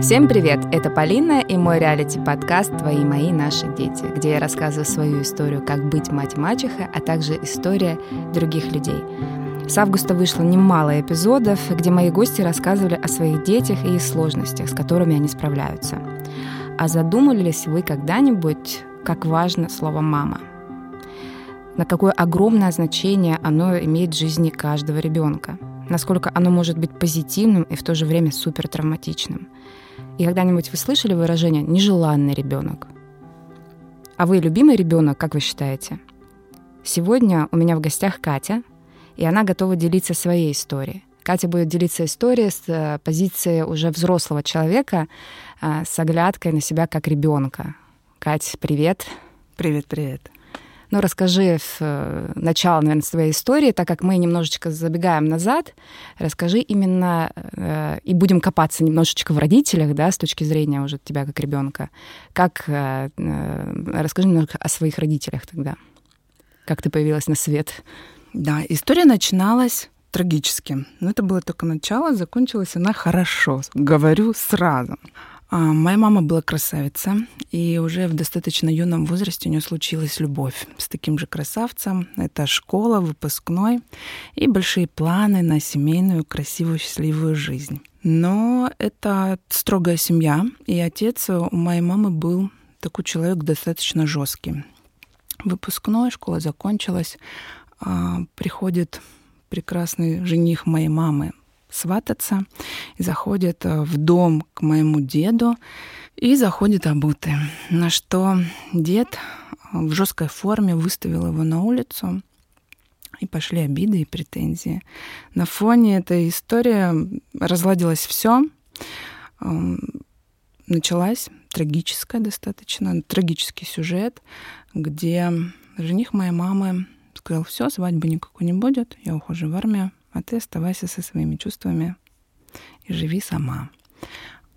Всем привет! Это Полина и мой реалити-подкаст «Твои, мои, наши дети», где я рассказываю свою историю, как быть мать-мачеха, а также история других людей. С августа вышло немало эпизодов, где мои гости рассказывали о своих детях и их сложностях, с которыми они справляются. А задумывались вы когда-нибудь, как важно слово «мама»? На какое огромное значение оно имеет в жизни каждого ребенка? Насколько оно может быть позитивным и в то же время супер травматичным? И когда-нибудь вы слышали выражение «нежеланный ребенок»? А вы любимый ребенок, как вы считаете? Сегодня у меня в гостях Катя, и она готова делиться своей историей. Катя будет делиться историей с э, позиции уже взрослого человека, э, с оглядкой на себя как ребенка. Кать, привет. Привет, привет. Ну, расскажи в э, начало, наверное, своей истории, так как мы немножечко забегаем назад, расскажи именно э, и будем копаться немножечко в родителях, да, с точки зрения уже тебя как ребенка. Как э, расскажи немножко о своих родителях тогда. Как ты появилась на свет? Да, история начиналась трагически. Но это было только начало, закончилась она хорошо, говорю сразу. А, моя мама была красавица, и уже в достаточно юном возрасте у нее случилась любовь с таким же красавцем. Это школа, выпускной и большие планы на семейную, красивую, счастливую жизнь. Но это строгая семья, и отец у моей мамы был такой человек достаточно жесткий. Выпускной, школа закончилась, а, приходит прекрасный жених моей мамы, свататься, и заходит э, в дом к моему деду и заходит обутый. На что дед э, в жесткой форме выставил его на улицу, и пошли обиды и претензии. На фоне этой истории разладилось все. Эм, началась трагическая достаточно, трагический сюжет, где жених моей мамы сказал, все, свадьбы никакой не будет, я ухожу в армию, а ты оставайся со своими чувствами и живи сама.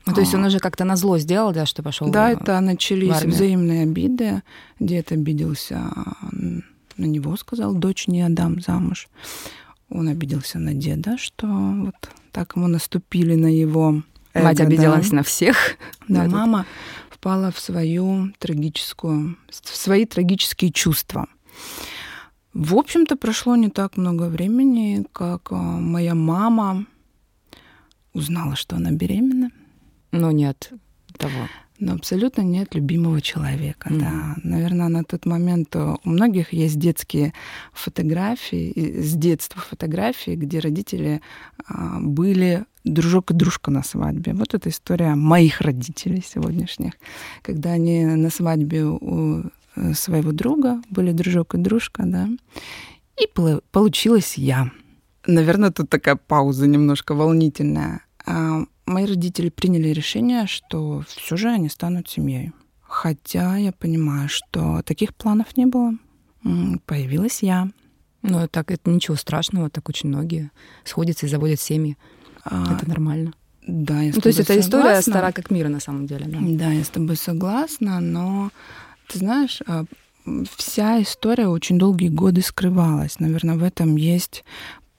Ну, то есть он уже как-то на зло сделал, да, что пошел. Да, это начались взаимные обиды. Дед обиделся на него, сказал, дочь не отдам замуж. Он обиделся на деда, что вот так ему наступили на его эго, Мать обиделась да. на всех. Да, мама впала в свою трагическую, в свои трагические чувства. В общем-то, прошло не так много времени, как а, моя мама узнала, что она беременна. Но нет того. Но абсолютно нет любимого человека, mm-hmm. да. Наверное, на тот момент у многих есть детские фотографии, с детства фотографии, где родители а, были дружок и дружка на свадьбе. Вот эта история моих родителей сегодняшних, когда они на свадьбе у Э, своего друга, были дружок и дружка, да. И получилась я. Наверное, тут такая пауза немножко волнительная. А мои родители приняли решение, что все же они станут семьей. Хотя я понимаю, что таких планов не было. Появилась я. Ну, так это ничего страшного, так очень многие сходятся и заводят семьи. А, это нормально. Да, я ну, То есть эта история стара как мира на самом деле. Да? да, я с тобой согласна, но ты знаешь, а, вся история очень долгие годы скрывалась. Наверное, в этом есть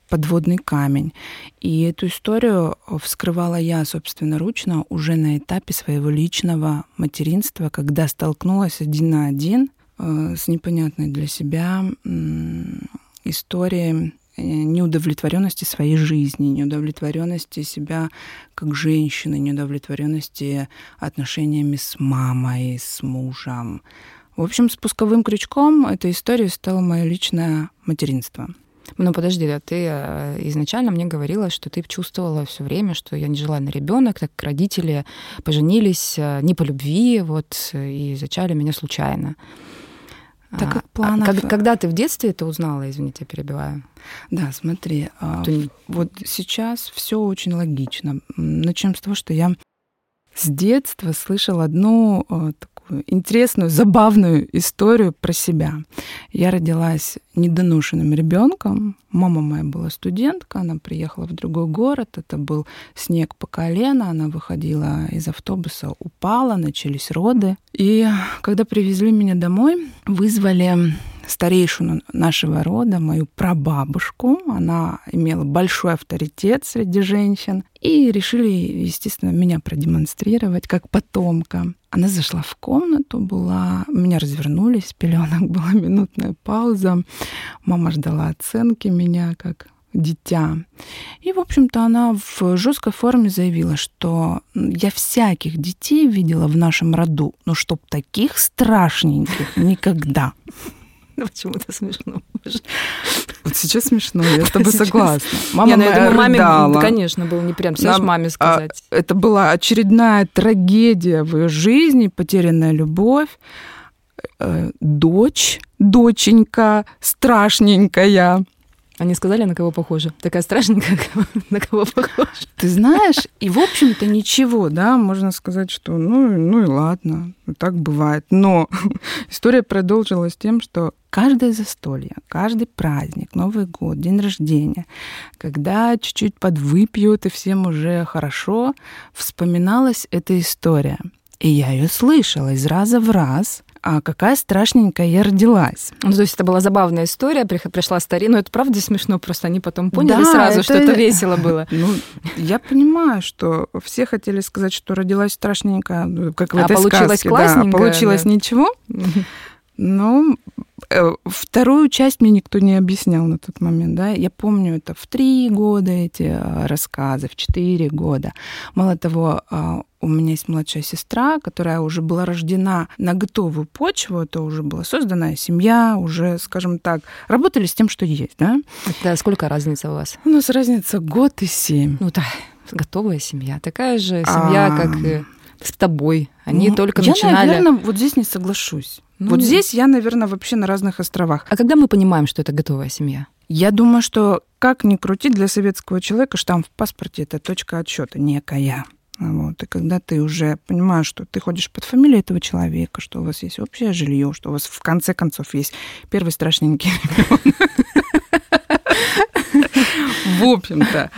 подводный камень. И эту историю вскрывала я собственноручно уже на этапе своего личного материнства, когда столкнулась один на один а, с непонятной для себя историей э, неудовлетворенности своей жизни, неудовлетворенности себя как женщины, неудовлетворенности отношениями с мамой, с мужем. В общем, спусковым крючком этой истории стало мое личное материнство. Ну подожди, а ты э, изначально мне говорила, что ты чувствовала все время, что я нежеланный ребенок, так как родители поженились э, не по любви, вот и зачали меня случайно. Так как планов... А, когда ты в детстве это узнала, извините, я перебиваю? Да, смотри, а, ты... вот сейчас все очень логично. Начнем с того, что я с детства слышала одну а, такую интересную, забавную историю про себя. Я родилась недоношенным ребенком. Мама моя была студентка, она приехала в другой город, это был снег по колено, она выходила из автобуса, упала, начались роды. И когда привезли меня домой, вызвали старейшину нашего рода, мою прабабушку. Она имела большой авторитет среди женщин. И решили, естественно, меня продемонстрировать как потомка. Она зашла в комнату, была, меня развернули, с пеленок была минутная пауза. Мама ждала оценки меня как дитя. И, в общем-то, она в жесткой форме заявила, что я всяких детей видела в нашем роду, но чтоб таких страшненьких никогда. Почему-то смешно. Вот сейчас смешно, я с тобой согласна. Мама не, ну, я думаю, маме, да, конечно, было не прям, Нам, маме а, сказать. А, это была очередная трагедия в ее жизни, потерянная любовь. Э, дочь, доченька, страшненькая. Они сказали, на кого похоже? Такая страшненькая, на кого похоже? Ты знаешь, и в общем-то ничего, да, можно сказать, что ну, ну и ладно, так бывает. Но история продолжилась тем, что каждое застолье, каждый праздник, Новый год, день рождения, когда чуть-чуть подвыпьют и всем уже хорошо, вспоминалась эта история. И я ее слышала из раза в раз а какая страшненькая я родилась. Ну, то есть это была забавная история, пришла старина, но это правда смешно, просто они потом поняли да, сразу, это... что это весело было. Ну, я понимаю, что все хотели сказать, что родилась страшненькая, ну, как в а этой получилось сказке. Да, получилось да. ничего. Но э, вторую часть мне никто не объяснял на тот момент, да. Я помню это в три года эти э, рассказы, в четыре года. Мало того, а, у меня есть младшая сестра, которая уже была рождена на готовую почву, это уже была созданная семья, уже, скажем так, работали с тем, что есть, да? Да, сколько разница у вас? У нас разница год и семь. Ну да, готовая семья, такая же семья, а... как и с тобой. Они ну, только я, начинали... Я, наверное, вот здесь не соглашусь. Ну, вот здесь я, наверное, вообще на разных островах. А когда мы понимаем, что это готовая семья? Я думаю, что как ни крути, для советского человека штамп в паспорте – это точка отсчета некая. Вот. И когда ты уже понимаешь, что ты ходишь под фамилией этого человека, что у вас есть общее жилье, что у вас в конце концов есть первый страшненький ребенок. В общем-то.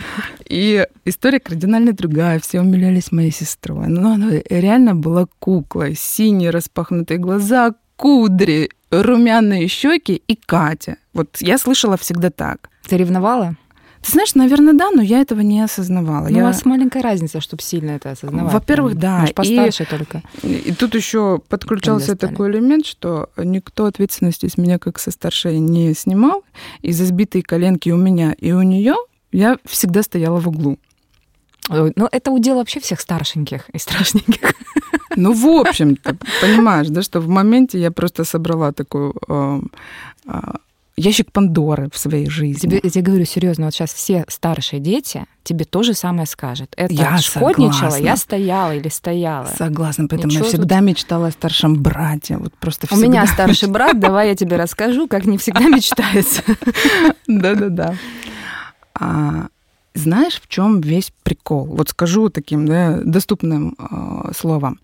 И история кардинально другая. Все умилялись моей сестрой. Но она реально была куклой. Синие распахнутые глаза, кудри, румяные щеки и Катя. Вот я слышала всегда так. Ты ревновала? Ты знаешь, наверное, да, но я этого не осознавала. Ну, я... У вас маленькая разница, чтобы сильно это осознавать. Во-первых, да. Может, постарше и, только. И тут еще подключался такой элемент, что никто ответственности с меня как со старшей не снимал. И за сбитые коленки у меня и у нее я всегда стояла в углу. Ну, это удел вообще всех старшеньких и страшненьких. Ну, в общем-то, понимаешь, да, что в моменте я просто собрала такую э, э, ящик Пандоры в своей жизни. Тебе, я тебе говорю серьезно, вот сейчас все старшие дети тебе тоже самое скажут. Это я шкодничала, согласна. я стояла или стояла. Согласна, поэтому Ничего я всегда тут... мечтала о старшем брате. Вот просто У меня старший брат, давай я тебе расскажу, как не всегда мечтается. Да-да-да. А, знаешь, в чем весь прикол? Вот скажу таким да, доступным э, словом.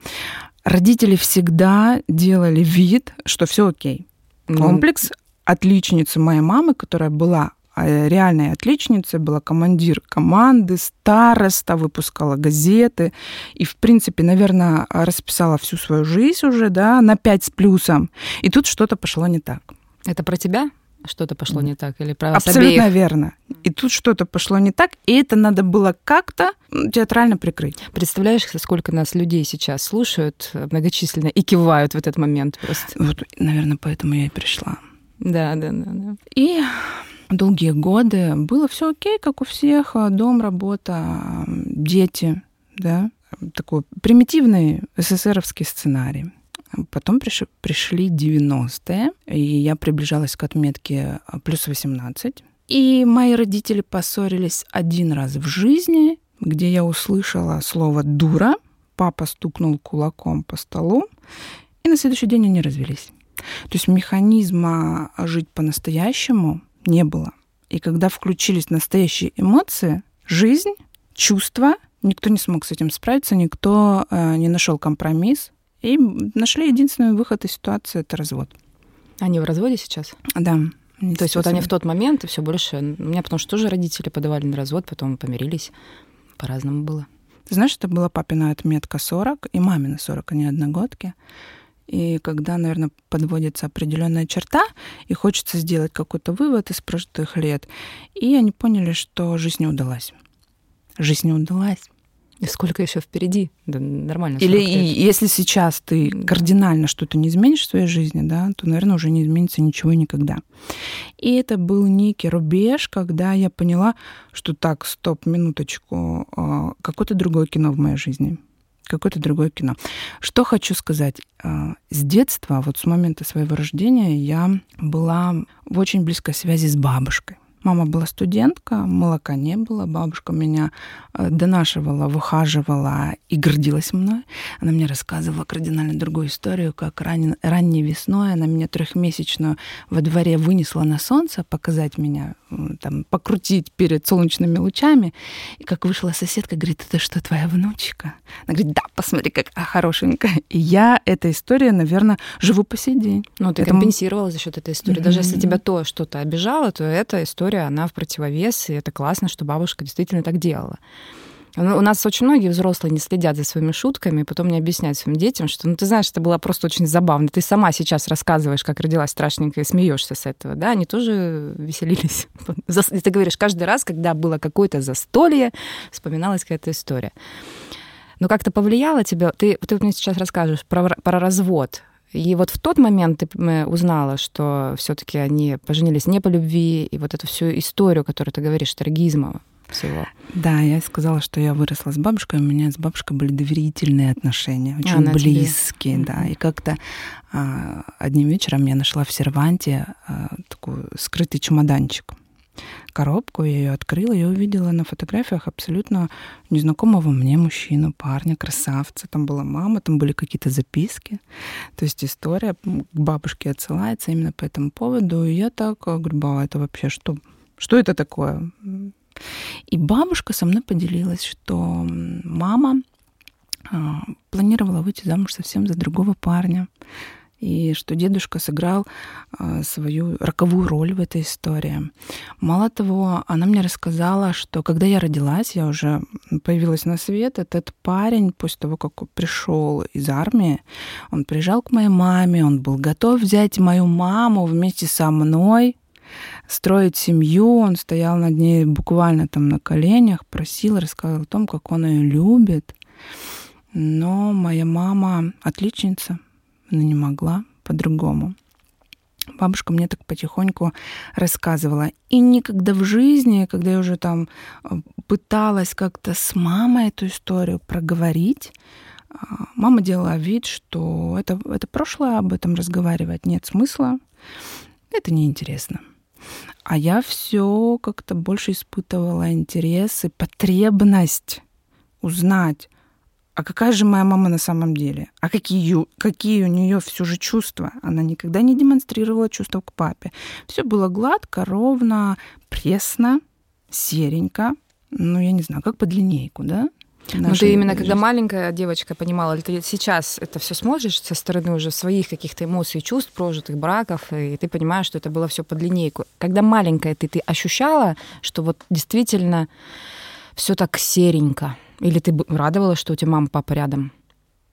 Родители всегда делали вид, что все окей. Комплекс отличницы моей мамы, которая была э, реальной отличницей, была командир команды, староста, выпускала газеты и, в принципе, наверное, расписала всю свою жизнь уже, да, на пять с плюсом. И тут что-то пошло не так. Это про тебя? Что-то пошло не так или про Абсолютно верно. И тут что-то пошло не так, и это надо было как-то театрально прикрыть. Представляешь, сколько нас людей сейчас слушают многочисленно и кивают в этот момент просто? Вот, наверное, поэтому я и пришла. Да, да, да, да. И долгие годы было все окей, как у всех, дом, работа, дети, да, такой примитивный СССРовский сценарий. Потом приш, пришли 90-е, и я приближалась к отметке плюс 18. И мои родители поссорились один раз в жизни, где я услышала слово «дура», папа стукнул кулаком по столу, и на следующий день они развелись. То есть механизма жить по-настоящему не было. И когда включились настоящие эмоции, жизнь, чувства, никто не смог с этим справиться, никто э, не нашел компромисс. И нашли единственный выход из ситуации это развод. Они в разводе сейчас? Да. То есть вот они в тот момент и все больше. У меня потому что тоже родители подавали на развод, потом помирились. По-разному было. Ты знаешь, это была папина отметка 40 и мамина 40, они одногодки. и когда, наверное, подводится определенная черта, и хочется сделать какой-то вывод из прошлых лет, и они поняли, что жизнь не удалась. Жизнь не удалась. И сколько еще впереди? Да нормально. Или и, если сейчас ты кардинально что-то не изменишь в своей жизни, да, то, наверное, уже не изменится ничего и никогда. И это был некий рубеж, когда я поняла, что так, стоп, минуточку, а, какое-то другое кино в моей жизни какое-то другое кино. Что хочу сказать. А, с детства, вот с момента своего рождения, я была в очень близкой связи с бабушкой. Мама была студентка, молока не было, бабушка меня э, донашивала, выхаживала и гордилась мной. Она мне рассказывала кардинально другую историю, как ран... ранней весной она меня трехмесячную во дворе вынесла на солнце, показать меня, там, покрутить перед солнечными лучами. И как вышла соседка, говорит, это что, твоя внучка? Она говорит, да, посмотри, какая хорошенькая. И я эта история, наверное, живу по сей день. Ну, ты это... компенсировала за счет этой истории. Mm-hmm. Даже если тебя то что-то обижало, то эта история история, она в противовес, и это классно, что бабушка действительно так делала. У нас очень многие взрослые не следят за своими шутками, потом не объясняют своим детям, что, ну, ты знаешь, это было просто очень забавно. Ты сама сейчас рассказываешь, как родилась страшненькая, и смеешься с этого, да? Они тоже веселились. И ты говоришь, каждый раз, когда было какое-то застолье, вспоминалась какая-то история. Но как-то повлияло тебя... Ты, ты мне сейчас расскажешь про, про развод. И вот в тот момент ты узнала, что все-таки они поженились не по любви, и вот эту всю историю, которую ты говоришь, трагизма всего. Да, я сказала, что я выросла с бабушкой, у меня с бабушкой были доверительные отношения, очень Она близкие, тебе... да. И как-то а, одним вечером я нашла в серванте а, такой скрытый чемоданчик коробку, я ее открыла, я увидела на фотографиях абсолютно незнакомого мне мужчину, парня, красавца. Там была мама, там были какие-то записки. То есть история к бабушке отсылается именно по этому поводу. И я так э, говорю, это вообще что? Что это такое? И бабушка со мной поделилась, что мама а, планировала выйти замуж совсем за другого парня и что дедушка сыграл а, свою роковую роль в этой истории. Мало того, она мне рассказала, что когда я родилась, я уже появилась на свет, этот парень, после того, как пришел из армии, он приезжал к моей маме, он был готов взять мою маму вместе со мной, строить семью, он стоял над ней буквально там на коленях, просил, рассказывал о том, как он ее любит. Но моя мама отличница, она не могла по-другому. Бабушка мне так потихоньку рассказывала. И никогда в жизни, когда я уже там э, пыталась как-то с мамой эту историю проговорить, а, мама делала вид, что это, это прошлое, об этом разговаривать нет смысла, это неинтересно. А я все как-то больше испытывала интерес и потребность узнать, а какая же моя мама на самом деле? А какие, какие у нее все же чувства? Она никогда не демонстрировала чувства к папе. Все было гладко, ровно, пресно, серенько. Ну, я не знаю, как под линейку, да? Ну, ты именно жизни. когда маленькая девочка понимала, или ты сейчас это все смотришь со стороны уже своих каких-то эмоций, чувств, прожитых браков, и ты понимаешь, что это было все под линейку. Когда маленькая ты, ты ощущала, что вот действительно все так серенько? Или ты радовалась, что у тебя мама, папа рядом?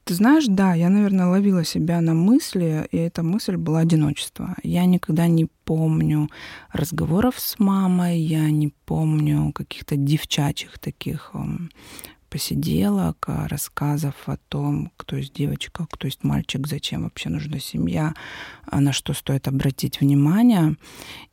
Ты знаешь, да, я, наверное, ловила себя на мысли, и эта мысль была одиночество. Я никогда не помню разговоров с мамой, я не помню каких-то девчачьих таких эм, посиделок, рассказов о том, кто есть девочка, кто есть мальчик, зачем вообще нужна семья, а на что стоит обратить внимание.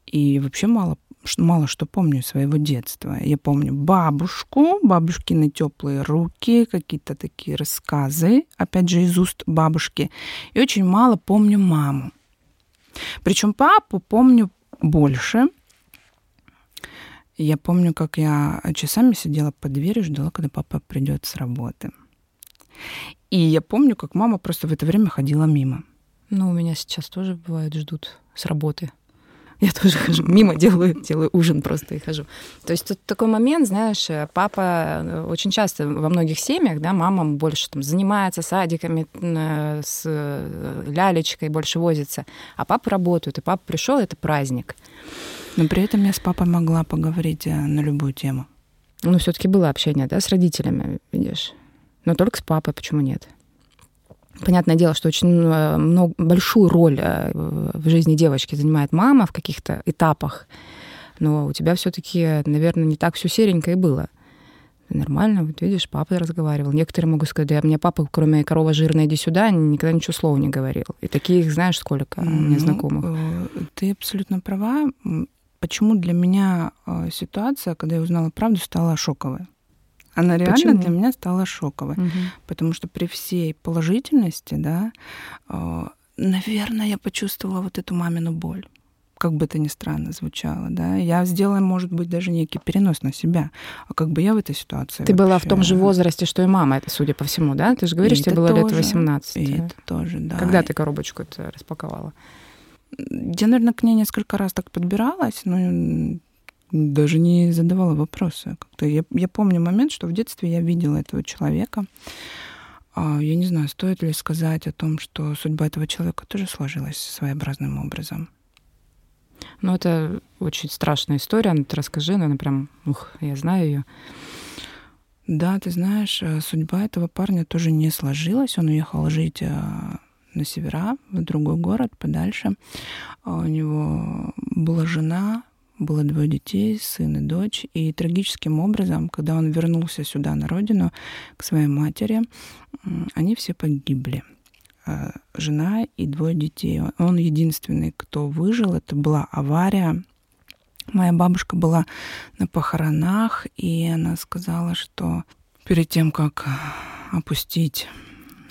И вообще мало мало что помню своего детства. Я помню бабушку, бабушкины теплые руки, какие-то такие рассказы, опять же, из уст бабушки. И очень мало помню маму. Причем папу помню больше. Я помню, как я часами сидела под дверью, ждала, когда папа придет с работы. И я помню, как мама просто в это время ходила мимо. Ну, у меня сейчас тоже бывает, ждут с работы. Я тоже хожу мимо, делаю, делаю ужин просто и хожу. То есть тут такой момент, знаешь, папа э, очень часто во многих семьях, да, мама больше там занимается садиками, э, с э, лялечкой, больше возится, а папа работает, и папа пришел, это праздник. Но при этом я с папой могла поговорить на любую тему. Ну, все-таки было общение, да, с родителями, видишь. Но только с папой почему нет? Понятное дело, что очень э, много, большую роль э, в жизни девочки занимает мама в каких-то этапах, но у тебя все-таки, наверное, не так все серенько и было. Нормально, вот видишь, папа разговаривал. Некоторые могут сказать, да, мне папа, кроме корова жирная, иди сюда, никогда ничего слова не говорил. И таких, знаешь, сколько меня ну, знакомых. Э, ты абсолютно права. Почему для меня ситуация, когда я узнала правду, стала шоковой? Она реально Почему? для меня стала шоковой. Угу. Потому что при всей положительности, да, э, наверное, я почувствовала вот эту мамину боль. Как бы это ни странно звучало, да. Я сделала, может быть, даже некий перенос на себя. А как бы я в этой ситуации Ты вообще... была в том же возрасте, что и мама, это, судя по всему, да? Ты же говоришь, тебе было тоже, лет 18. И это тоже, да. Когда ты коробочку это распаковала? Я, наверное, к ней несколько раз так подбиралась, но даже не задавала вопросы. Как-то я, я помню момент, что в детстве я видела этого человека. А, я не знаю, стоит ли сказать о том, что судьба этого человека тоже сложилась своеобразным образом. Ну, это очень страшная история. Ну, ты расскажи, ну, она прям, ух, я знаю ее. Да, ты знаешь, э, судьба этого парня тоже не сложилась. Он уехал жить э, на севера, в другой город, подальше. А у него была жена, было двое детей, сын и дочь. И трагическим образом, когда он вернулся сюда, на родину, к своей матери, они все погибли. А, жена и двое детей. Он единственный, кто выжил. Это была авария. Моя бабушка была на похоронах, и она сказала, что перед тем, как опустить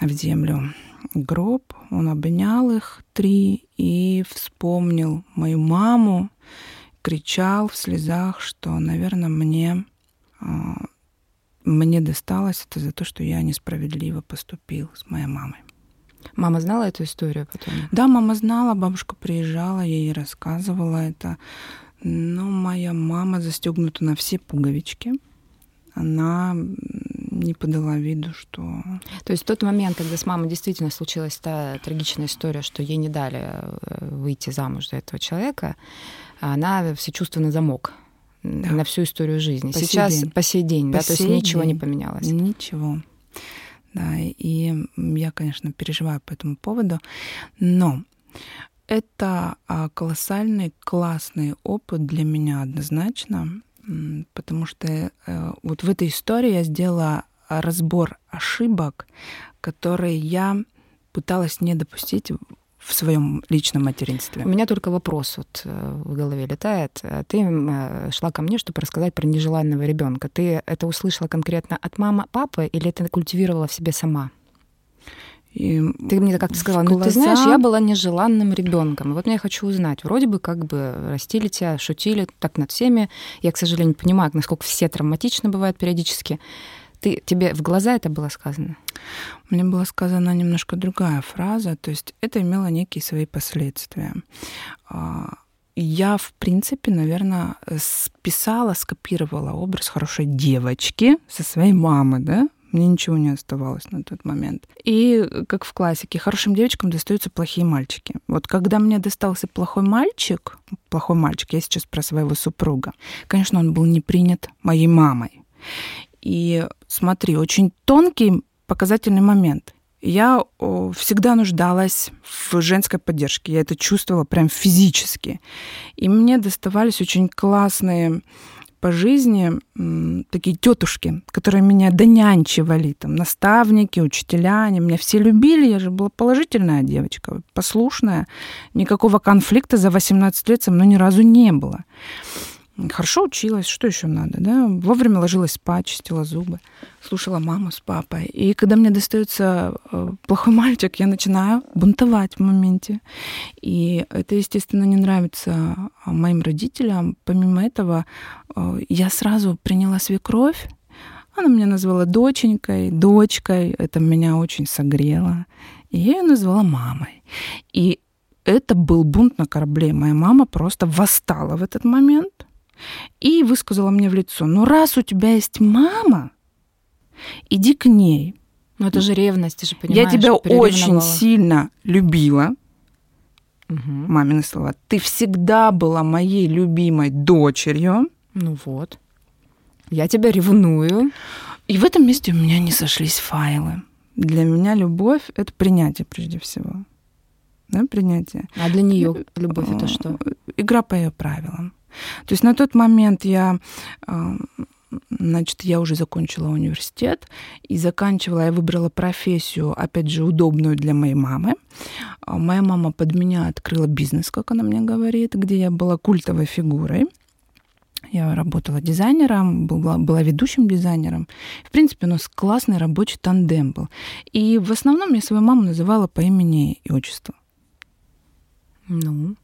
в землю гроб, он обнял их три и вспомнил мою маму, кричал в слезах, что, наверное, мне, а, мне досталось это за то, что я несправедливо поступил с моей мамой. Мама знала эту историю потом? Да, мама знала, бабушка приезжала, я ей рассказывала это. Но моя мама застегнута на все пуговички. Она не подала виду, что... То есть в тот момент, когда с мамой действительно случилась та трагичная история, что ей не дали э, выйти замуж за этого человека, она все чувства на замок да. на всю историю жизни. По Сейчас сей по сей день, по да, сей то есть ничего день. не поменялось. Ничего. Да, и я, конечно, переживаю по этому поводу, но это а, колоссальный, классный опыт для меня однозначно, потому что э, вот в этой истории я сделала разбор ошибок, которые я пыталась не допустить в своем личном материнстве. У меня только вопрос вот э, в голове летает. Ты э, шла ко мне, чтобы рассказать про нежеланного ребенка. Ты это услышала конкретно от мамы, папы, или это культивировала в себе сама? И ты мне как-то сказала, ну глаза... ты знаешь, я была нежеланным ребенком. Вот я хочу узнать, вроде бы как бы растили тебя, шутили так над всеми. Я, к сожалению, понимаю, насколько все травматично бывают периодически. Ты, тебе в глаза это было сказано? Мне была сказана немножко другая фраза, то есть это имело некие свои последствия. А, я, в принципе, наверное, списала, скопировала образ хорошей девочки со своей мамы, да, мне ничего не оставалось на тот момент. И, как в классике, хорошим девочкам достаются плохие мальчики. Вот когда мне достался плохой мальчик, плохой мальчик, я сейчас про своего супруга, конечно, он был не принят моей мамой. И смотри, очень тонкий показательный момент. Я всегда нуждалась в женской поддержке. Я это чувствовала прям физически. И мне доставались очень классные по жизни такие тетушки, которые меня донянчивали, там, наставники, учителя, они меня все любили, я же была положительная девочка, послушная, никакого конфликта за 18 лет со мной ни разу не было. Хорошо училась, что еще надо, да? Вовремя ложилась спать, чистила зубы, слушала маму с папой. И когда мне достается э, плохой мальчик, я начинаю бунтовать в моменте. И это, естественно, не нравится а, моим родителям. Помимо этого, э, я сразу приняла свекровь. Она меня назвала доченькой, дочкой. Это меня очень согрело. И я ее назвала мамой. И это был бунт на корабле. Моя мама просто восстала в этот момент и высказала мне в лицо, ну раз у тебя есть мама, иди к ней. Ну это же ревность, ты же понимаешь. Я тебя очень сильно любила. Угу. Мамины слова. Ты всегда была моей любимой дочерью. Ну вот. Я тебя ревную. И в этом месте у меня не сошлись файлы. Для меня любовь — это принятие прежде всего. Да, принятие. А для нее любовь это что? Игра по ее правилам. То есть на тот момент я значит, я уже закончила университет и заканчивала, я выбрала профессию, опять же, удобную для моей мамы. А моя мама под меня открыла бизнес, как она мне говорит, где я была культовой фигурой. Я работала дизайнером, была, была ведущим дизайнером. В принципе, у нас классный рабочий тандем был. И в основном я свою маму называла по имени и отчеству. Ну,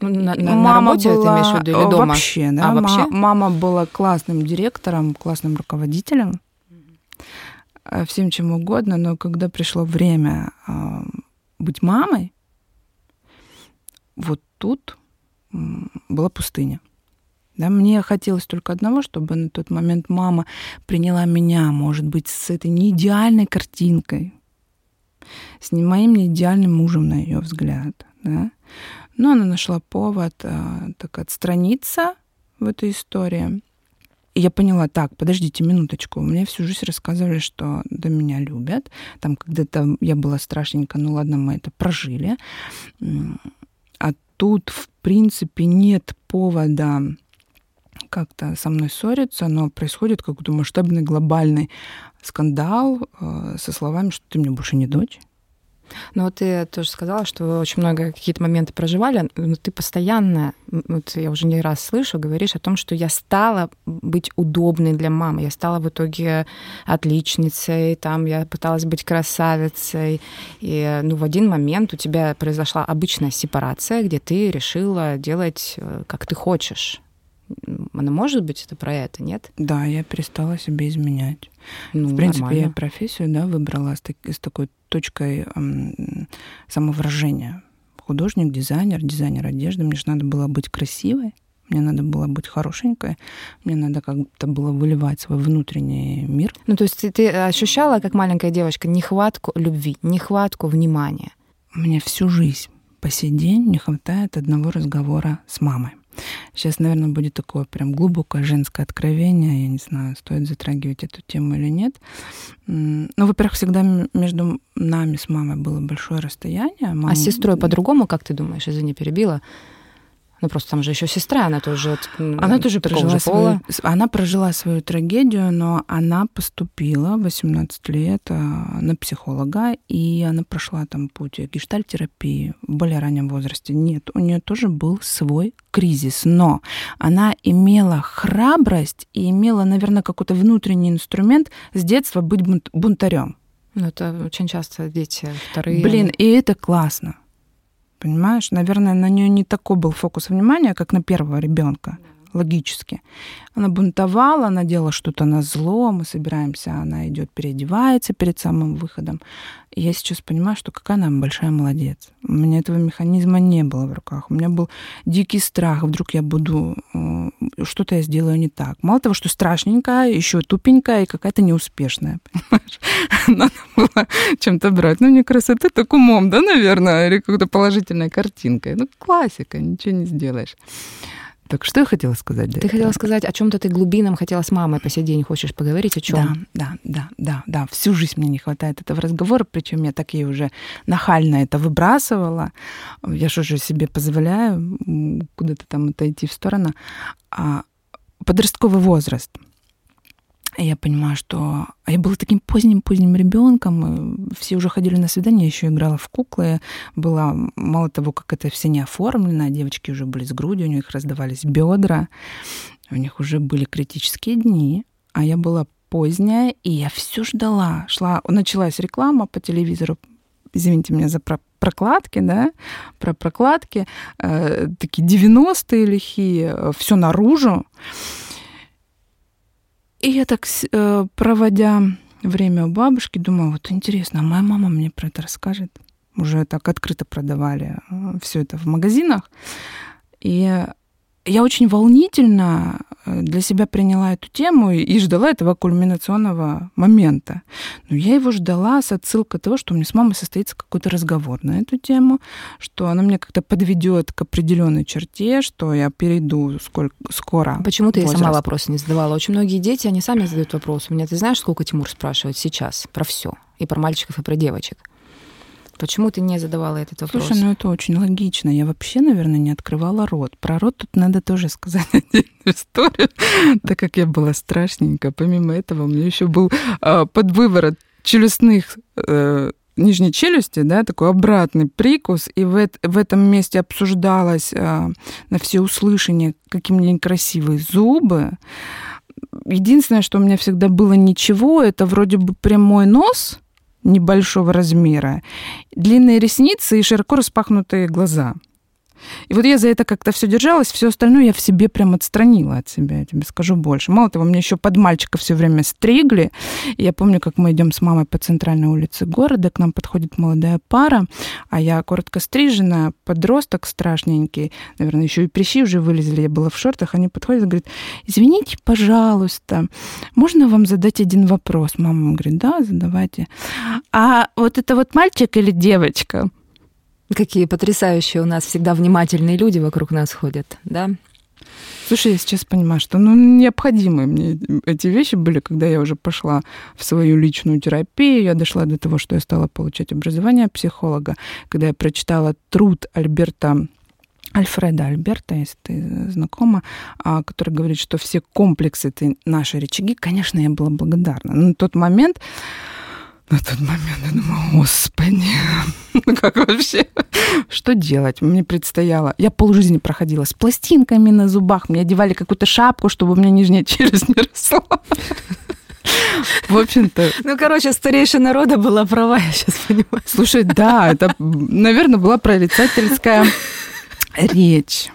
на, на, мама на работе была... ты имеешь в виду или дома? Вообще, да. А, вообще? Мама была классным директором, классным руководителем, mm-hmm. всем чем угодно, но когда пришло время э, быть мамой, вот тут была пустыня. Да, мне хотелось только одного, чтобы на тот момент мама приняла меня, может быть, с этой неидеальной картинкой, с моим неидеальным мужем, на ее взгляд. Да? Но она нашла повод а, так отстраниться в этой истории. И я поняла, так, подождите минуточку, мне всю жизнь рассказывали, что да, меня любят. Там когда-то я была страшненько, ну ладно, мы это прожили. А тут, в принципе, нет повода как-то со мной ссориться, но происходит какой-то масштабный глобальный скандал э, со словами, что ты мне больше не дочь. Ну вот ты тоже сказала, что очень много какие-то моменты проживали, но ты постоянно, вот я уже не раз слышу, говоришь о том, что я стала быть удобной для мамы, я стала в итоге отличницей, там я пыталась быть красавицей, и ну в один момент у тебя произошла обычная сепарация, где ты решила делать, э, как ты хочешь. Она может быть это про это, нет? Да, я перестала себе изменять. Ну, в принципе, нормально. я профессию да, выбрала с, так, с такой точкой эм, самовыражения. Художник, дизайнер, дизайнер одежды. Мне же надо было быть красивой, мне надо было быть хорошенькой, мне надо как-то было выливать свой внутренний мир. Ну, то есть ты, ты ощущала, как маленькая девочка, нехватку любви, нехватку внимания? Мне всю жизнь по сей день не хватает одного разговора с мамой. Сейчас, наверное, будет такое прям глубокое женское откровение. Я не знаю, стоит затрагивать эту тему или нет. Ну, во-первых, всегда между нами с мамой было большое расстояние. Мама... А с сестрой по-другому, как ты думаешь, извини, перебила? Ну, просто там же еще сестра, она тоже... Она тоже прожила, свою, она прожила свою трагедию, но она поступила в 18 лет а, на психолога, и она прошла там путь гештальтерапии в более раннем возрасте. Нет, у нее тоже был свой кризис, но она имела храбрость и имела, наверное, какой-то внутренний инструмент с детства быть бунтарем. Ну, это очень часто дети вторые. Блин, и это классно. Понимаешь, наверное, на нее не такой был фокус внимания, как на первого ребенка логически. Она бунтовала, она делала что-то на зло, мы собираемся, она идет, переодевается перед самым выходом. Я сейчас понимаю, что какая она большая молодец. У меня этого механизма не было в руках. У меня был дикий страх, вдруг я буду, э, что-то я сделаю не так. Мало того, что страшненькая, еще тупенькая и какая-то неуспешная? Надо было чем-то брать. Ну, не красоты, так умом, да, наверное, или какой-то положительной картинкой. Ну, классика, ничего не сделаешь. Так что я хотела сказать? Ты хотела сказать, о чем-то ты глубинам хотела с мамой по сей день хочешь поговорить, о чем? Да, да, да, да, да. Всю жизнь мне не хватает этого разговора, причем я так ей уже нахально это выбрасывала. Я же себе позволяю куда-то там отойти в сторону. А подростковый возраст — я понимаю, что я была таким поздним-поздним ребенком. Все уже ходили на свидание, еще играла в куклы. Была мало того, как это все не оформлено, а девочки уже были с грудью, у них раздавались бедра, у них уже были критические дни, а я была поздняя, и я все ждала. Шла, началась реклама по телевизору, извините меня за про прокладки, да, про прокладки, э, такие 90-е лихие, э, все наружу. И я так, э, проводя время у бабушки, думаю, вот интересно, а моя мама мне про это расскажет. Уже так открыто продавали э, все это в магазинах. И я очень волнительно э, для себя приняла эту тему и ждала этого кульминационного момента. Но я его ждала с отсылкой того, что у меня с мамой состоится какой-то разговор на эту тему, что она мне как-то подведет к определенной черте, что я перейду сколько, скоро. Почему ты ей сама вопросы не задавала? Очень многие дети, они сами задают вопрос. У меня, ты знаешь, сколько Тимур спрашивает сейчас про все? и про мальчиков, и про девочек. Почему ты не задавала этот вопрос? Слушай, ну это очень логично. Я вообще, наверное, не открывала рот. Про рот тут надо тоже сказать отдельную историю, так как я была страшненькая. Помимо этого, у меня еще был э, подвыворот челюстных э, нижней челюсти, да, такой обратный прикус, и в, это, в этом месте обсуждалось э, на все услышания, какие мне некрасивые зубы. Единственное, что у меня всегда было ничего, это вроде бы прямой нос – небольшого размера, длинные ресницы и широко распахнутые глаза – и вот я за это как-то все держалась, все остальное я в себе прям отстранила от себя, я тебе скажу больше. Мало того, мне еще под мальчика все время стригли. И я помню, как мы идем с мамой по центральной улице города, к нам подходит молодая пара, а я коротко стрижена, подросток страшненький, наверное, еще и прыщи уже вылезли, я была в шортах, они подходят и говорят, извините, пожалуйста, можно вам задать один вопрос? Мама говорит, да, задавайте. А вот это вот мальчик или девочка? Какие потрясающие у нас всегда внимательные люди вокруг нас ходят, да? Слушай, я сейчас понимаю, что ну, необходимы мне эти вещи были, когда я уже пошла в свою личную терапию. Я дошла до того, что я стала получать образование психолога, когда я прочитала труд Альберта Альфреда Альберта, если ты знакома, а, который говорит, что все комплексы — это наши рычаги. Конечно, я была благодарна. Но на тот момент на тот момент я думала, господи, ну как вообще, что делать? Мне предстояло, я полжизни проходила с пластинками на зубах, мне одевали какую-то шапку, чтобы у меня нижняя челюсть не росла. В общем-то... Ну, короче, старейшая народа была права, я сейчас понимаю. Слушай, да, это, наверное, была прорицательская речь.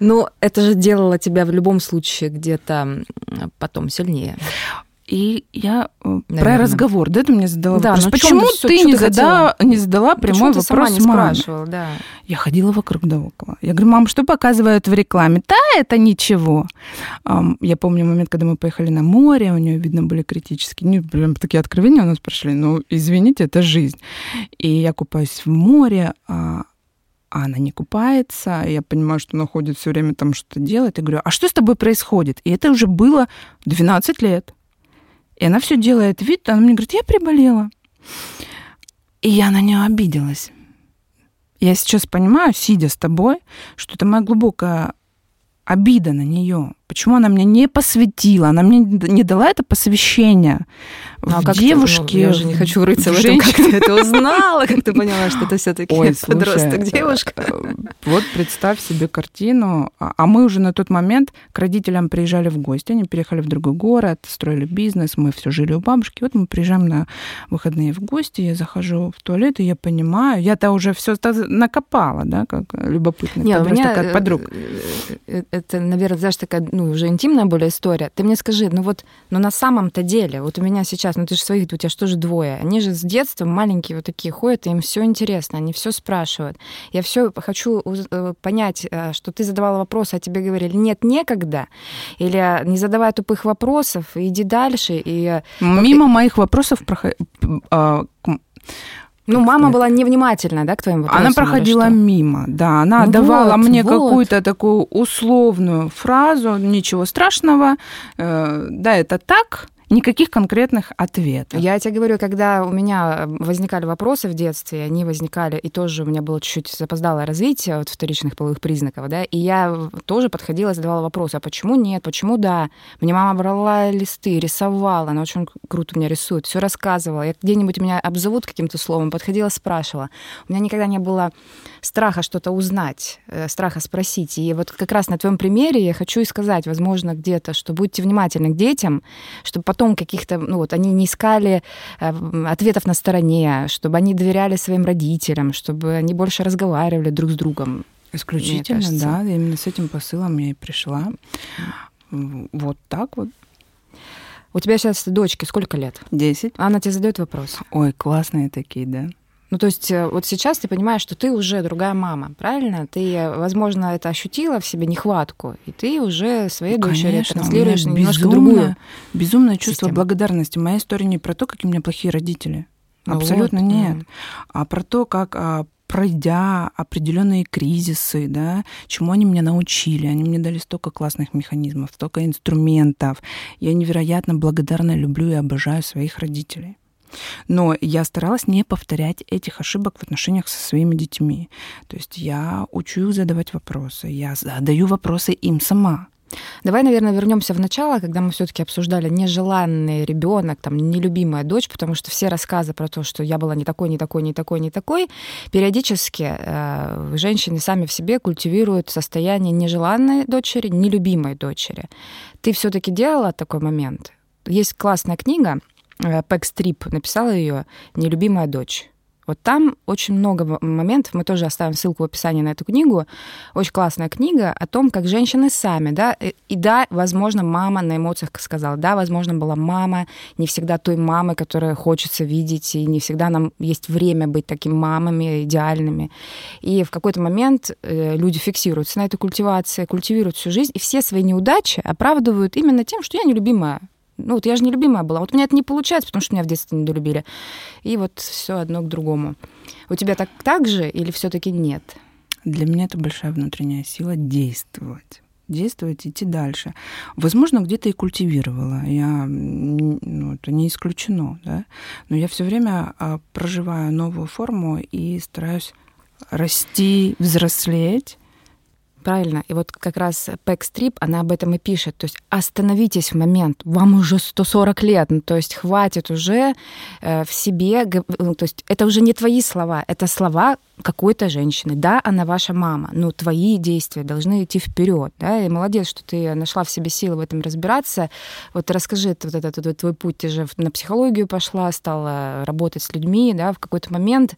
Ну, это же делало тебя в любом случае где-то потом сильнее. И я э, Наверное. про разговор, да, ты мне задала да, вопрос. Ну, Почему ты, ты не, зада, не задала прямой Почему вопрос ты сама не маме? спрашивала, да. Я ходила вокруг да около. Я говорю, мам, что показывают в рекламе? Да, это ничего. Я помню момент, когда мы поехали на море, у нее, видно, были критические, ну, прям такие откровения у нас прошли. Ну, извините, это жизнь. И я купаюсь в море, а, а она не купается, я понимаю, что она ходит все время там что-то делает. Я говорю, а что с тобой происходит? И это уже было 12 лет. И она все делает вид, она мне говорит, я приболела. И я на нее обиделась. Я сейчас понимаю, сидя с тобой, что это моя глубокая обида на нее. Почему она меня не посвятила? Она мне не дала это посвящение ну, а в девушке. Ты, ну, я же не хочу рыться в, в этом, как ты это узнала, как ты поняла, что это все-таки подросток девушка. Э, вот представь себе картину. А, а мы уже на тот момент к родителям приезжали в гости. Они переехали в другой город, строили бизнес, мы все жили у бабушки. Вот мы приезжаем на выходные в гости, я захожу в туалет, и я понимаю, я-то уже все накопала, да, как любопытный Нет, подросток меня, от подруг. Э, э, это, наверное, знаешь, такая, ну, уже интимная более история. Ты мне скажи, ну вот, ну на самом-то деле, вот у меня сейчас, ну ты же своих, у тебя что же двое? Они же с детства маленькие вот такие ходят, и им все интересно, они все спрашивают. Я все хочу э, понять, э, что ты задавала вопросы, а тебе говорили, нет, некогда, или «А, не задавай тупых вопросов, иди дальше. И... Мимо моих вопросов проход... Ну, мама была невнимательна, да, к твоим вопросам? Она проходила мимо, да. Она ну давала вот, мне вот. какую-то такую условную фразу, ничего страшного, э, да, это так, никаких конкретных ответов. Я тебе говорю, когда у меня возникали вопросы в детстве, они возникали, и тоже у меня было чуть-чуть запоздалое развитие от вторичных половых признаков, да, и я тоже подходила и задавала вопросы, а почему нет, почему да? Мне мама брала листы, рисовала, она очень круто меня рисует, все рассказывала. Я где-нибудь меня обзовут каким-то словом, подходила, спрашивала. У меня никогда не было страха что-то узнать, э, страха спросить. И вот как раз на твоем примере я хочу и сказать, возможно, где-то, что будьте внимательны к детям, чтобы потом каких-то, ну вот, они не искали э, ответов на стороне, чтобы они доверяли своим родителям, чтобы они больше разговаривали друг с другом. Исключительно, да, именно с этим посылом я и пришла. Вот так вот. У тебя сейчас дочке сколько лет? Десять. Она тебе задает вопрос. Ой, классные такие, да. Ну, то есть э, вот сейчас ты понимаешь, что ты уже другая мама, правильно? Ты, возможно, это ощутила в себе нехватку, и ты уже своей ну, дочери конечно, транслируешь немножко другую. Безумное чувство систему. благодарности. Моя история не про то, какие у меня плохие родители. Ну Абсолютно вот, нет. Mm. А про то, как а, пройдя определенные кризисы, да, чему они меня научили. Они мне дали столько классных механизмов, столько инструментов. Я невероятно благодарна, люблю и обожаю своих родителей. Но я старалась не повторять этих ошибок в отношениях со своими детьми. То есть я учу их задавать вопросы, я задаю вопросы им сама. Давай, наверное, вернемся в начало, когда мы все-таки обсуждали нежеланный ребенок, там, нелюбимая дочь, потому что все рассказы про то, что я была не такой, не такой, не такой, не такой, периодически э, женщины сами в себе культивируют состояние нежеланной дочери, нелюбимой дочери. Ты все-таки делала такой момент? Есть классная книга, Пэк Стрип написала ее «Нелюбимая дочь». Вот там очень много моментов, мы тоже оставим ссылку в описании на эту книгу. Очень классная книга о том, как женщины сами, да, и да, возможно, мама на эмоциях сказала, да, возможно, была мама, не всегда той мамой, которую хочется видеть, и не всегда нам есть время быть такими мамами идеальными. И в какой-то момент э, люди фиксируются на этой культивации, культивируют всю жизнь, и все свои неудачи оправдывают именно тем, что я нелюбимая ну вот я же не любимая была. Вот у меня это не получается, потому что меня в детстве недолюбили. И вот все одно к другому. У тебя так, так же или все-таки нет? Для меня это большая внутренняя сила действовать действовать, идти дальше. Возможно, где-то и культивировала. Я, ну, это не исключено, да. Но я все время а, проживаю новую форму и стараюсь расти, взрослеть Правильно. И вот как раз Пэк Стрип, она об этом и пишет. То есть остановитесь в момент. Вам уже 140 лет. Ну, то есть хватит уже э, в себе... Ну, то есть это уже не твои слова. Это слова какой-то женщины. Да, она ваша мама, но твои действия должны идти вперед. Да? И молодец, что ты нашла в себе силы в этом разбираться. Вот расскажи вот этот вот, твой путь. Ты же на психологию пошла, стала работать с людьми. Да? В какой-то момент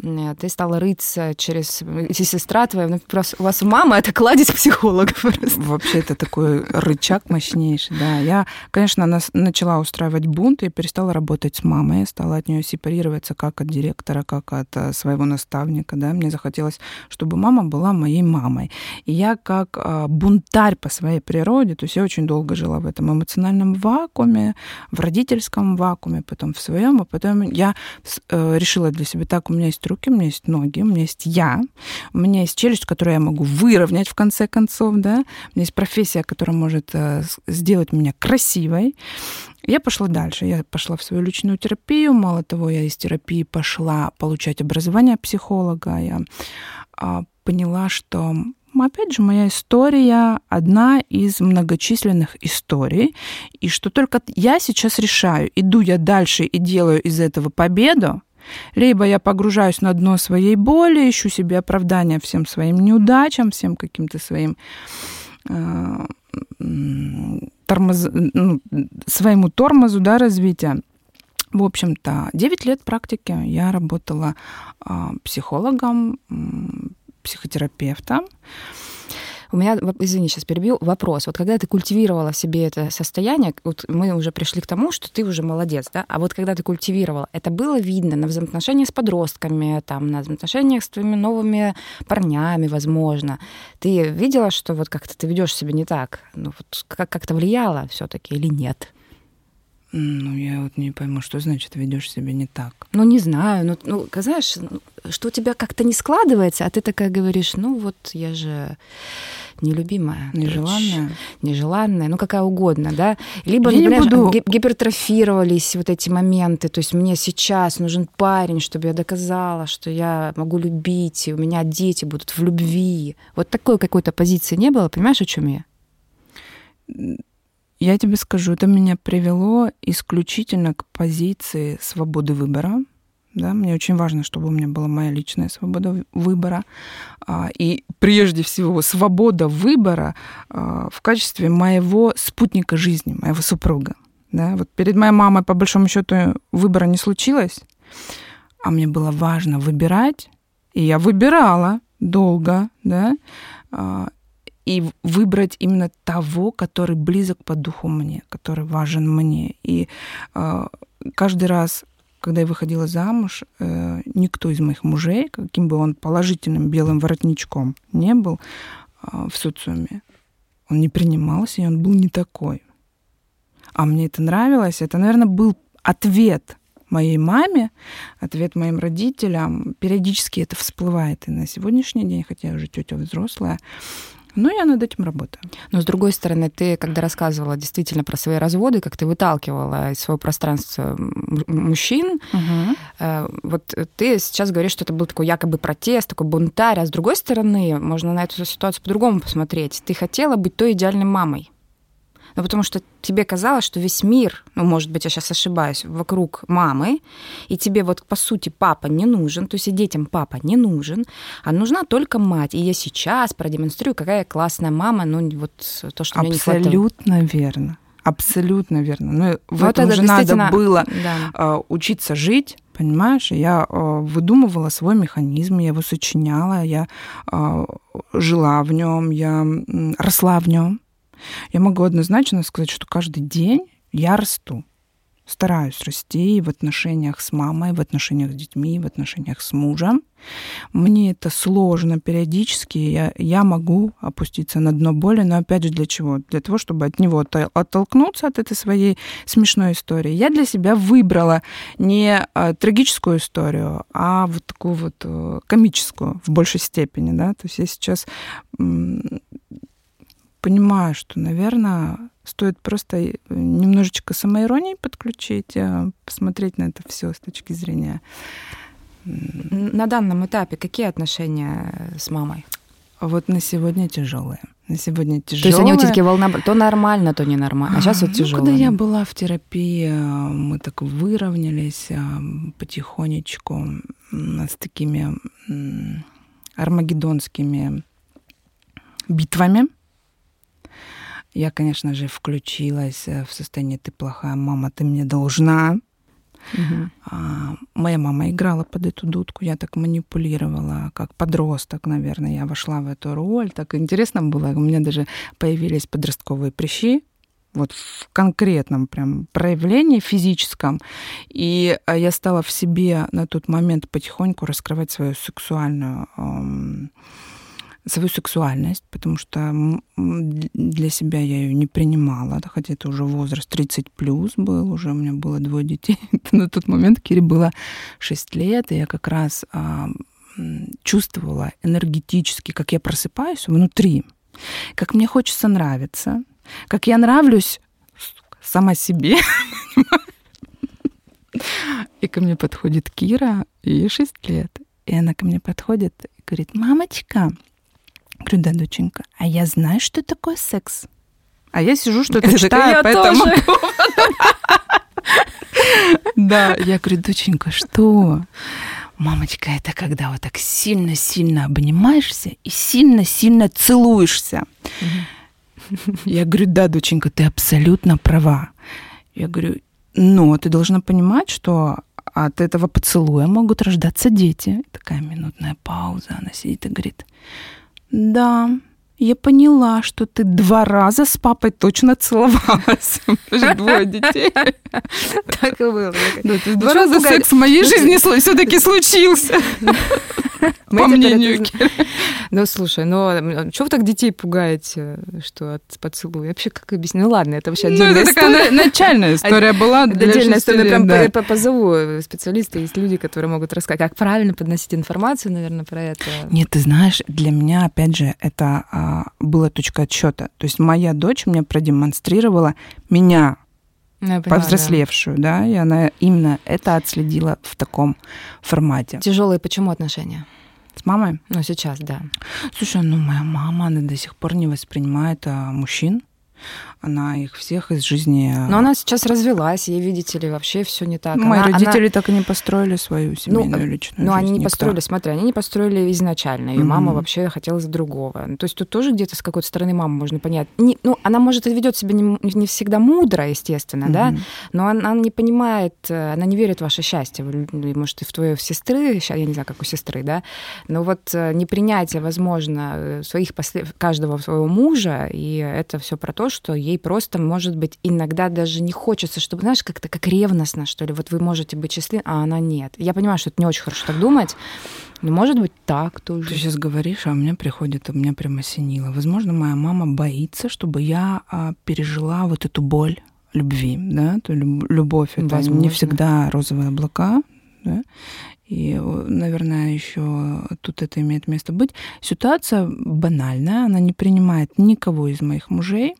ты стала рыться через... И сестра твоя, ну, у вас мама это кладезь психологов. Вообще это такой рычаг мощнейший, да. Я, конечно, начала устраивать бунт и перестала работать с мамой, стала от нее сепарироваться как от директора, как от э, своего наставника, да. Мне захотелось, чтобы мама была моей мамой. И я как э, бунтарь по своей природе, то есть я очень долго жила в этом эмоциональном вакууме, в родительском вакууме, потом в своем, а потом я э, решила для себя, так, у меня есть руки, у меня есть ноги, у меня есть я, у меня есть челюсть, которую я могу выровнять выполнять в конце концов, да. У меня есть профессия, которая может э, сделать меня красивой. Я пошла дальше. Я пошла в свою личную терапию. Мало того, я из терапии пошла получать образование психолога. Я а, поняла, что опять же, моя история одна из многочисленных историй, и что только я сейчас решаю, иду я дальше и делаю из этого победу, либо я погружаюсь на дно своей боли, ищу себе оправдания всем своим неудачам, всем каким-то своим э, тормоз, ну, своему тормозу да, развития. В общем-то, 9 лет практики я работала э, психологом, психотерапевтом. У меня, извини, сейчас перебью, вопрос. Вот когда ты культивировала в себе это состояние, вот мы уже пришли к тому, что ты уже молодец, да? А вот когда ты культивировала, это было видно на взаимоотношениях с подростками, там, на взаимоотношениях с твоими новыми парнями, возможно. Ты видела, что вот как-то ты ведешь себя не так? Ну, вот как-то влияло все-таки или нет? Ну, я вот не пойму, что значит ведешь себя не так. Ну, не знаю. Ну, ну знаешь, ну, что у тебя как-то не складывается, а ты такая говоришь, ну, вот я же нелюбимая. Нежеланная. Нежеланная, ну, какая угодно, да. Либо, я не буду... гипертрофировались вот эти моменты, то есть мне сейчас нужен парень, чтобы я доказала, что я могу любить, и у меня дети будут в любви. Вот такой какой-то позиции не было, понимаешь, о чем я? Я тебе скажу, это меня привело исключительно к позиции свободы выбора. Да, мне очень важно, чтобы у меня была моя личная свобода выбора. А, и прежде всего свобода выбора а, в качестве моего спутника жизни, моего супруга. Да, вот перед моей мамой, по большому счету, выбора не случилось, а мне было важно выбирать, и я выбирала долго, да, а, и выбрать именно того, который близок по духу мне, который важен мне. И каждый раз, когда я выходила замуж, э, никто из моих мужей, каким бы он положительным белым воротничком не был э, в социуме, он не принимался, и он был не такой. А мне это нравилось. Это, наверное, был ответ моей маме, ответ моим родителям. Периодически это всплывает и на сегодняшний день, хотя я уже тетя взрослая Но я над этим работаю. Но с другой стороны, ты, когда рассказывала действительно про свои разводы, как ты выталкивала из своего пространства мужчин, угу. вот ты сейчас говоришь, что это был такой якобы протест, такой бунтарь, а с другой стороны, можно на эту ситуацию по-другому посмотреть. Ты хотела быть той идеальной мамой ну, потому что тебе казалось, что весь мир, ну, может быть, я сейчас ошибаюсь, вокруг мамы, и тебе вот, по сути, папа не нужен, то есть и детям папа не нужен, а нужна только мать. И я сейчас продемонстрирую, какая классная мама, ну, вот то, что мне не хватает. Абсолютно верно. Абсолютно верно. Но ну, в вот этом же надо было да. А, учиться жить, понимаешь? Я а, выдумывала свой механизм, я его сочиняла, я а, жила в нем, я росла в нем. Я могу однозначно сказать, что каждый день я расту. Стараюсь расти в отношениях с мамой, в отношениях с детьми, в отношениях с мужем. Мне это сложно периодически. Я, я могу опуститься на дно боли, но опять же для чего? Для того, чтобы от него оттолкнуться, от этой своей смешной истории. Я для себя выбрала не а, трагическую историю, а вот такую вот а, комическую в большей степени. Да? То есть я сейчас понимаю, что, наверное, стоит просто э, немножечко самоиронии подключить, э, посмотреть на это все с точки зрения. На данном этапе какие отношения с мамой? Вот на сегодня тяжелые. На сегодня тяжелые. То есть они у тебя волна, то нормально, то ненормально. А сейчас вот тяжело. Ну, когда я была в терапии, э, мы так выровнялись потихонечку с такими армагеддонскими битвами я, конечно же, включилась э, в состояние «ты плохая мама, ты мне должна». Угу. А, моя мама играла под эту дудку, я так манипулировала, как подросток, наверное, я вошла в эту роль. Так интересно было, у меня даже появились подростковые прыщи, вот в конкретном прям проявлении физическом. И э, я стала в себе на тот момент потихоньку раскрывать свою сексуальную эм, свою сексуальность, потому что для себя я ее не принимала, хотя это уже возраст 30 плюс был, уже у меня было двое детей. На тот момент Кире было 6 лет, и я как раз а, чувствовала энергетически, как я просыпаюсь внутри, как мне хочется нравиться, как я нравлюсь сама себе. И ко мне подходит Кира, ей 6 лет. И она ко мне подходит и говорит, мамочка, Говорю, да, доченька, а я знаю, что такое секс. А я сижу, что-то читаю по этому Да, я говорю, доченька, что? Мамочка, это когда вот так сильно-сильно обнимаешься и сильно-сильно целуешься. Я говорю, да, доченька, ты абсолютно права. Я говорю, но ты должна понимать, что от этого поцелуя могут рождаться дети. Такая минутная пауза, она сидит и говорит, да, я поняла, что ты два раза с папой точно целовалась. Уже двое детей. Так и было. Есть два раза секс в моей жизни все-таки случился. По мнению Ну, слушай, ну, что вы так детей пугаете, что от поцелуя? Вообще, как объяснить? Ну, ладно, это вообще ну, отдельная ну, история. такая начальная история была Отдельная история. Прям да. позову специалиста. Есть люди, которые могут рассказать, как правильно подносить информацию, наверное, про это. Нет, ты знаешь, для меня, опять же, это а, была точка отсчета. То есть моя дочь мне продемонстрировала меня, ну, понимаю, повзрослевшую, да. да, и она именно это отследила в таком формате. Тяжелые почему отношения? С мамой? Ну, сейчас, да. Слушай, ну, моя мама, она до сих пор не воспринимает а, мужчин она их всех из жизни... Но она сейчас развелась, ей, видите ли, вообще все не так. Мои она, родители она... так и не построили свою ну, семейную ну, личную Ну, они не никто. построили, смотри, они не построили изначально. Ее mm-hmm. мама вообще хотела другого. Ну, то есть тут тоже где-то с какой-то стороны мамы можно понять. Не, ну, она, может, и ведет себя не, не всегда мудро, естественно, mm-hmm. да, но она, она не понимает, э, она не верит в ваше счастье. Может, и в твою сестры, я не знаю, как у сестры, да, но вот э, непринятие, возможно, э, своих послед... каждого своего мужа, и это все про то, что ей просто, может быть, иногда даже не хочется, чтобы, знаешь, как-то как ревностно, что ли, вот вы можете быть счастливы, а она нет. Я понимаю, что это не очень хорошо так думать, но может быть так тоже. Ты сейчас говоришь, а у меня приходит, у меня прямо осенило. Возможно, моя мама боится, чтобы я а, пережила вот эту боль любви, да, то любовь это Возможно. не всегда розовые облака, да, и, наверное, еще тут это имеет место быть. Ситуация банальная, она не принимает никого из моих мужей,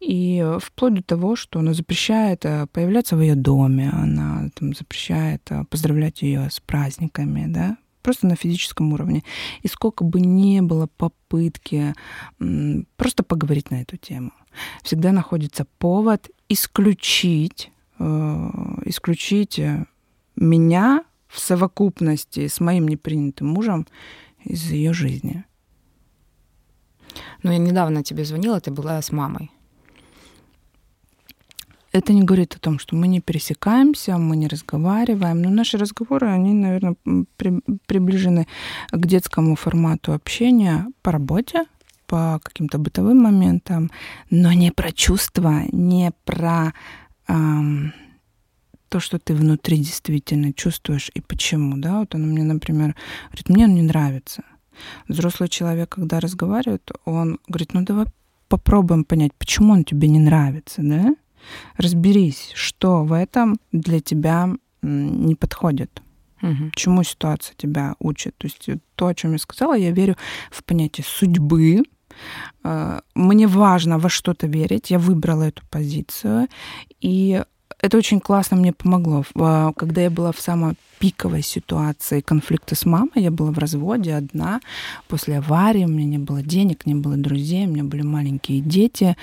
и вплоть до того, что она запрещает э, появляться в ее доме, она там, запрещает э, поздравлять ее с праздниками, да, просто на физическом уровне. И сколько бы ни было попытки просто поговорить на эту тему, всегда находится повод исключить, э, исключить меня в совокупности с моим непринятым мужем из ее жизни. Ну, я недавно тебе звонила, ты была с мамой. Это не говорит о том, что мы не пересекаемся, мы не разговариваем. Но наши разговоры, они, наверное, при, приближены к детскому формату общения по работе, по каким-то бытовым моментам, но не про чувства, не про эм, то, что ты внутри действительно чувствуешь и почему, да, вот она мне, например, говорит, мне он не нравится. Взрослый человек, когда разговаривает, он говорит, ну давай попробуем понять, почему он тебе не нравится, да? Разберись, что в этом для тебя не подходит. Угу. Чему ситуация тебя учит? То есть то, о чем я сказала, я верю в понятие судьбы. Э, мне важно во что-то верить. Я выбрала эту позицию. И это очень классно мне помогло. А, когда я была в самой пиковой ситуации конфликта с мамой, я была в разводе одна, после аварии, у меня не было денег, не было друзей, у меня были маленькие дети,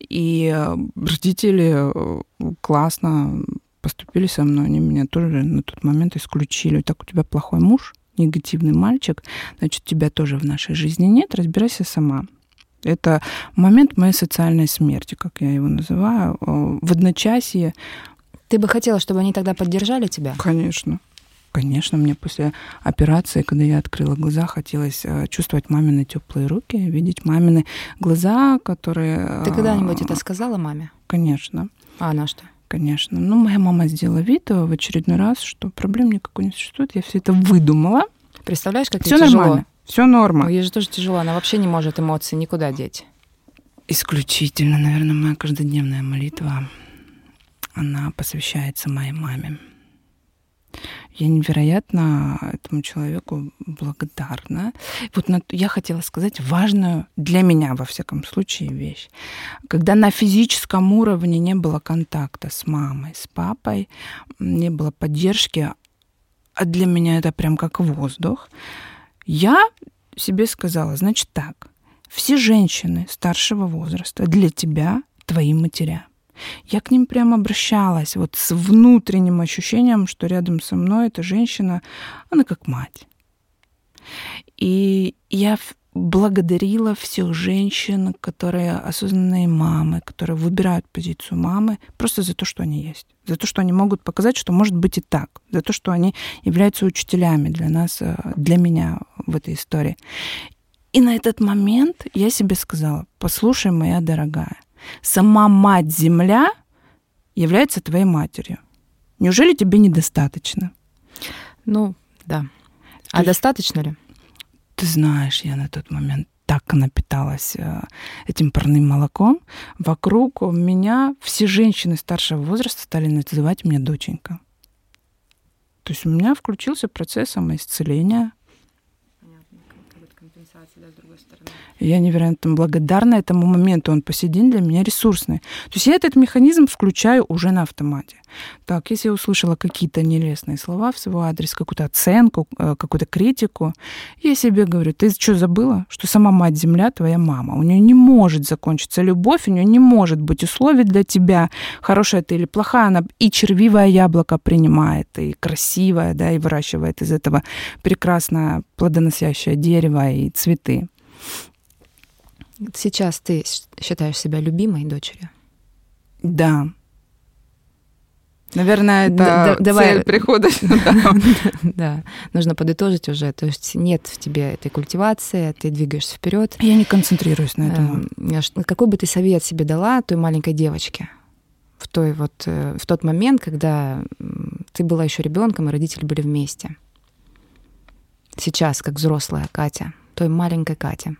и э, родители э, классно поступили со мной, они меня тоже на тот момент исключили. Так, у тебя плохой муж, негативный мальчик, значит, тебя тоже в нашей жизни нет, разбирайся сама. Это момент моей социальной смерти, как я его называю, в одночасье. Ты бы хотела, чтобы они тогда поддержали тебя? Конечно. Конечно, мне после операции, когда я открыла глаза, хотелось э, чувствовать мамины теплые руки, видеть мамины глаза, которые... Ты когда-нибудь это сказала маме? Конечно. А она что? Конечно. Ну, моя мама сделала вид э, в очередной раз, что проблем никакой не существует. Я все это выдумала. Представляешь, как все тяжело? нормально. Все норма. Ей же тоже тяжело, она вообще не может эмоции никуда деть. Исключительно, наверное, моя каждодневная молитва, она посвящается моей маме. Я невероятно этому человеку благодарна. Вот я хотела сказать важную для меня, во всяком случае, вещь. Когда на физическом уровне не было контакта с мамой, с папой, не было поддержки, а для меня это прям как воздух, я себе сказала, значит так, все женщины старшего возраста для тебя твои матеря. Я к ним прям обращалась вот с внутренним ощущением, что рядом со мной эта женщина, она как мать. И я благодарила всех женщин, которые осознанные мамы, которые выбирают позицию мамы просто за то, что они есть, за то, что они могут показать, что может быть и так, за то, что они являются учителями для нас, э, для меня в этой истории. И на этот момент я себе сказала, послушай, моя дорогая, сама мать-земля является твоей матерью. Неужели тебе недостаточно? Ну, да. А То достаточно ли? Ты знаешь, я на тот момент так напиталась э, этим парным молоком. Вокруг меня все женщины старшего возраста стали называть меня доченька. То есть у меня включился процесс самоисцеления, Я невероятно благодарна этому моменту. Он по сей день для меня ресурсный. То есть я этот механизм включаю уже на автомате. Так, если я услышала какие-то нелестные слова в свой адрес, какую-то оценку, э, какую-то критику, я себе говорю, ты что, забыла, что сама мать-земля твоя мама? У нее не может закончиться любовь, у нее не может быть условий для тебя, хорошая ты или плохая, она и червивое яблоко принимает, и красивое, да, и выращивает из этого прекрасное плодоносящее дерево и цветы. Сейчас ты считаешь себя любимой дочерью? Да. Наверное, это да, давай. цель прихода сюда. Да, нужно подытожить уже. То есть нет в тебе этой культивации, ты двигаешься вперед. Я не концентрируюсь на этом. Эм, какой бы ты совет себе дала той маленькой девочке в той вот э, в тот момент, когда ты была еще ребенком и родители были вместе? Сейчас, как взрослая Катя, той маленькой Кате.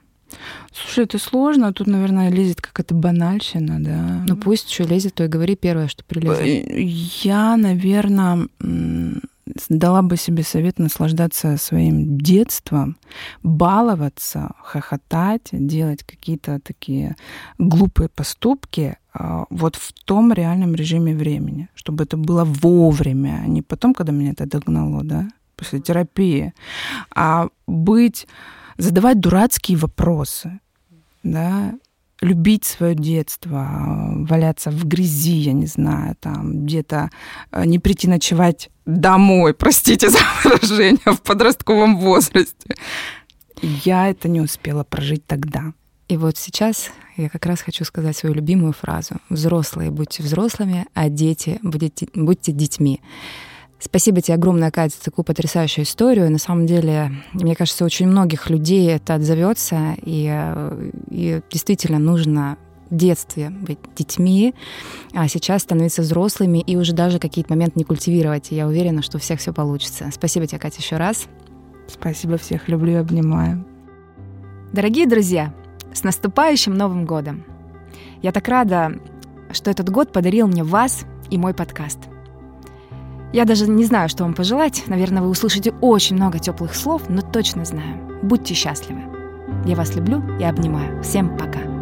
Слушай, это сложно. Тут, наверное, лезет какая-то банальщина, да. Ну пусть что лезет, то и говори первое, что прилезет. Э, я, наверное, дала бы себе совет наслаждаться своим детством, баловаться, хохотать, делать какие-то такие глупые поступки а, вот в том реальном режиме времени, чтобы это было вовремя, а не потом, когда меня это догнало, да, после терапии, а быть, задавать дурацкие вопросы, да, любить свое детство, валяться в грязи, я не знаю, там где-то э, не прийти ночевать домой, простите за выражение, в подростковом возрасте. Я это не успела прожить тогда. И вот сейчас я как раз хочу сказать свою любимую фразу. Взрослые будьте взрослыми, а дети будьте, будьте детьми. Спасибо тебе огромное, Катя, за такую потрясающую историю. На самом деле, мне кажется, очень многих людей это отзовется, и, э, и действительно нужно в детстве быть детьми, а сейчас становиться взрослыми и уже даже какие-то моменты не культивировать. И я уверена, что у всех все получится. Спасибо тебе, Катя, еще раз. Спасибо всех, люблю и обнимаю. Дорогие друзья, с наступающим Новым годом! Я так рада, что этот год подарил мне вас и мой подкаст — я даже не знаю, что вам пожелать. Наверное, вы услышите очень много теплых слов, но точно знаю. Будьте счастливы. Я вас люблю и обнимаю. Всем пока.